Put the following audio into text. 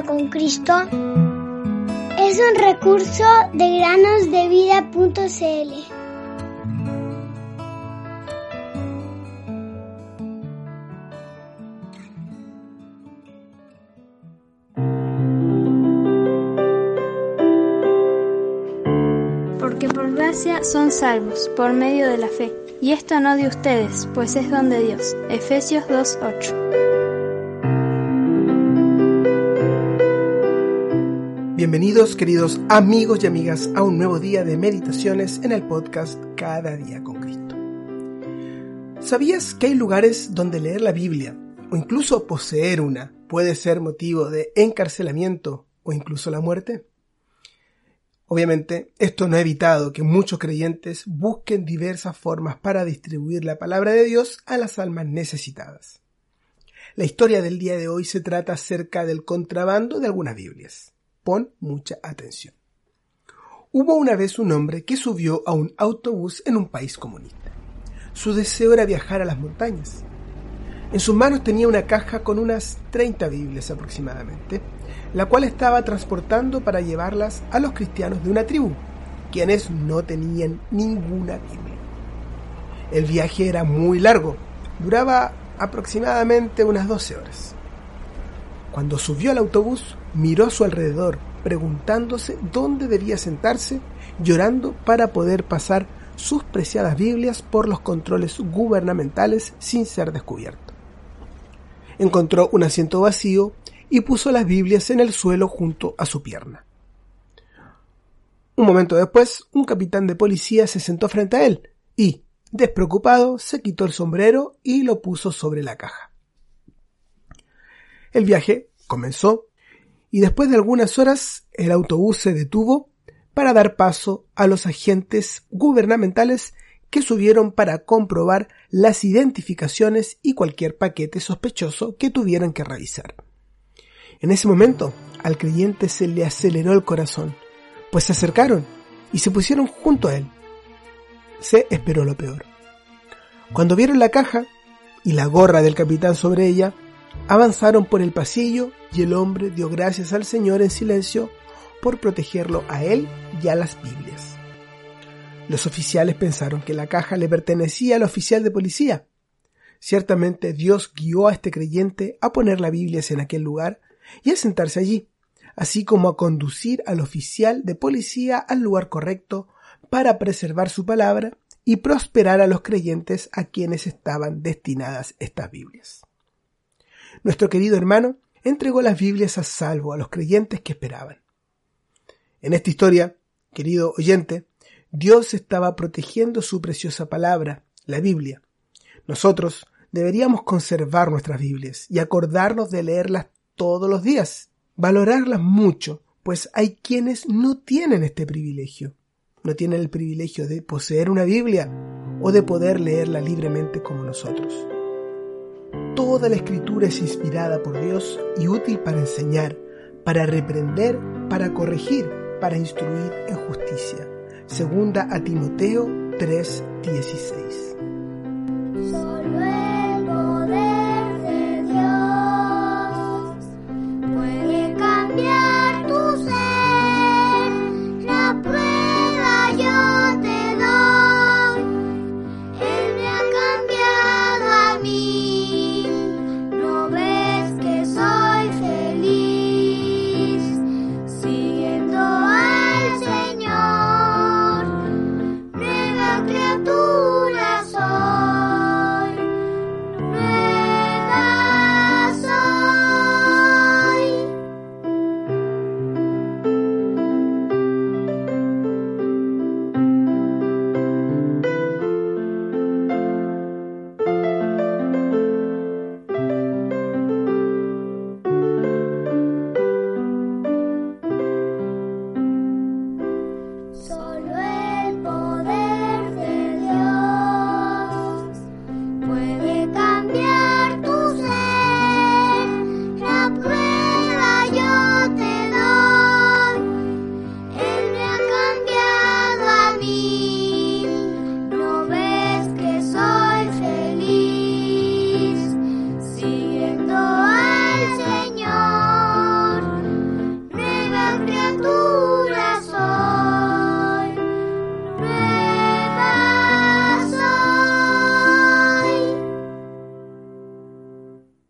con Cristo es un recurso de granosdevida.cl. Porque por gracia son salvos, por medio de la fe. Y esto no de ustedes, pues es don de Dios. Efesios 2.8. Bienvenidos queridos amigos y amigas a un nuevo día de meditaciones en el podcast Cada día con Cristo. ¿Sabías que hay lugares donde leer la Biblia o incluso poseer una puede ser motivo de encarcelamiento o incluso la muerte? Obviamente, esto no ha evitado que muchos creyentes busquen diversas formas para distribuir la palabra de Dios a las almas necesitadas. La historia del día de hoy se trata acerca del contrabando de algunas Biblias. Pon mucha atención. Hubo una vez un hombre que subió a un autobús en un país comunista. Su deseo era viajar a las montañas. En sus manos tenía una caja con unas 30 Biblias aproximadamente, la cual estaba transportando para llevarlas a los cristianos de una tribu, quienes no tenían ninguna Biblia. El viaje era muy largo, duraba aproximadamente unas 12 horas. Cuando subió al autobús, miró a su alrededor, preguntándose dónde debía sentarse, llorando para poder pasar sus preciadas Biblias por los controles gubernamentales sin ser descubierto. Encontró un asiento vacío y puso las Biblias en el suelo junto a su pierna. Un momento después, un capitán de policía se sentó frente a él y, despreocupado, se quitó el sombrero y lo puso sobre la caja. El viaje comenzó y después de algunas horas el autobús se detuvo para dar paso a los agentes gubernamentales que subieron para comprobar las identificaciones y cualquier paquete sospechoso que tuvieran que revisar. En ese momento al creyente se le aceleró el corazón, pues se acercaron y se pusieron junto a él. Se esperó lo peor. Cuando vieron la caja y la gorra del capitán sobre ella, Avanzaron por el pasillo y el hombre dio gracias al Señor en silencio por protegerlo a él y a las Biblias. Los oficiales pensaron que la caja le pertenecía al oficial de policía. Ciertamente Dios guió a este creyente a poner las Biblias en aquel lugar y a sentarse allí, así como a conducir al oficial de policía al lugar correcto para preservar su palabra y prosperar a los creyentes a quienes estaban destinadas estas Biblias. Nuestro querido hermano entregó las Biblias a salvo a los creyentes que esperaban. En esta historia, querido oyente, Dios estaba protegiendo su preciosa palabra, la Biblia. Nosotros deberíamos conservar nuestras Biblias y acordarnos de leerlas todos los días, valorarlas mucho, pues hay quienes no tienen este privilegio. No tienen el privilegio de poseer una Biblia o de poder leerla libremente como nosotros. Toda la escritura es inspirada por Dios y útil para enseñar, para reprender, para corregir, para instruir en justicia. Segunda a Timoteo 3:16.